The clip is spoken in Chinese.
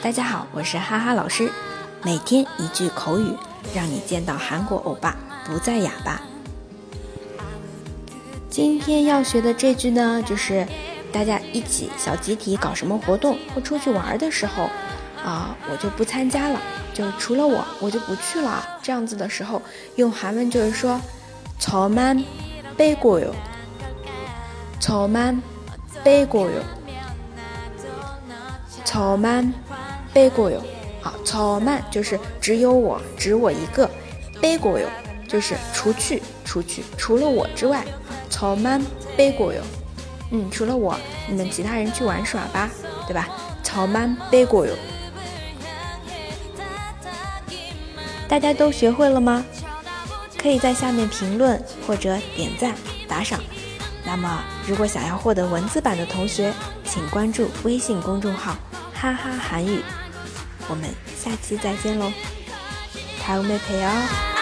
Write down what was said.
大家好，我是哈哈老师，每天一句口语，让你见到韩国欧巴不再哑巴。今天要学的这句呢，就是大家一起小集体搞什么活动或出去玩的时候，啊，我就不参加了，就除了我，我就不去了。这样子的时候，用韩文就是说，저만빼고 요， 저만빼고 요。 草曼背过哟，好，草曼就是只有我，只我一个，背过哟就是除去，除去，除了我之外，草曼背过哟，嗯，除了我，你们其他人去玩耍吧，对吧？草曼背过哟， 大家都学会了吗？可以在下面评论或者点赞打赏。那么，如果想要获得文字版的同学，请关注微信公众号。哈哈韩语，我们下期再见喽，다음에봬요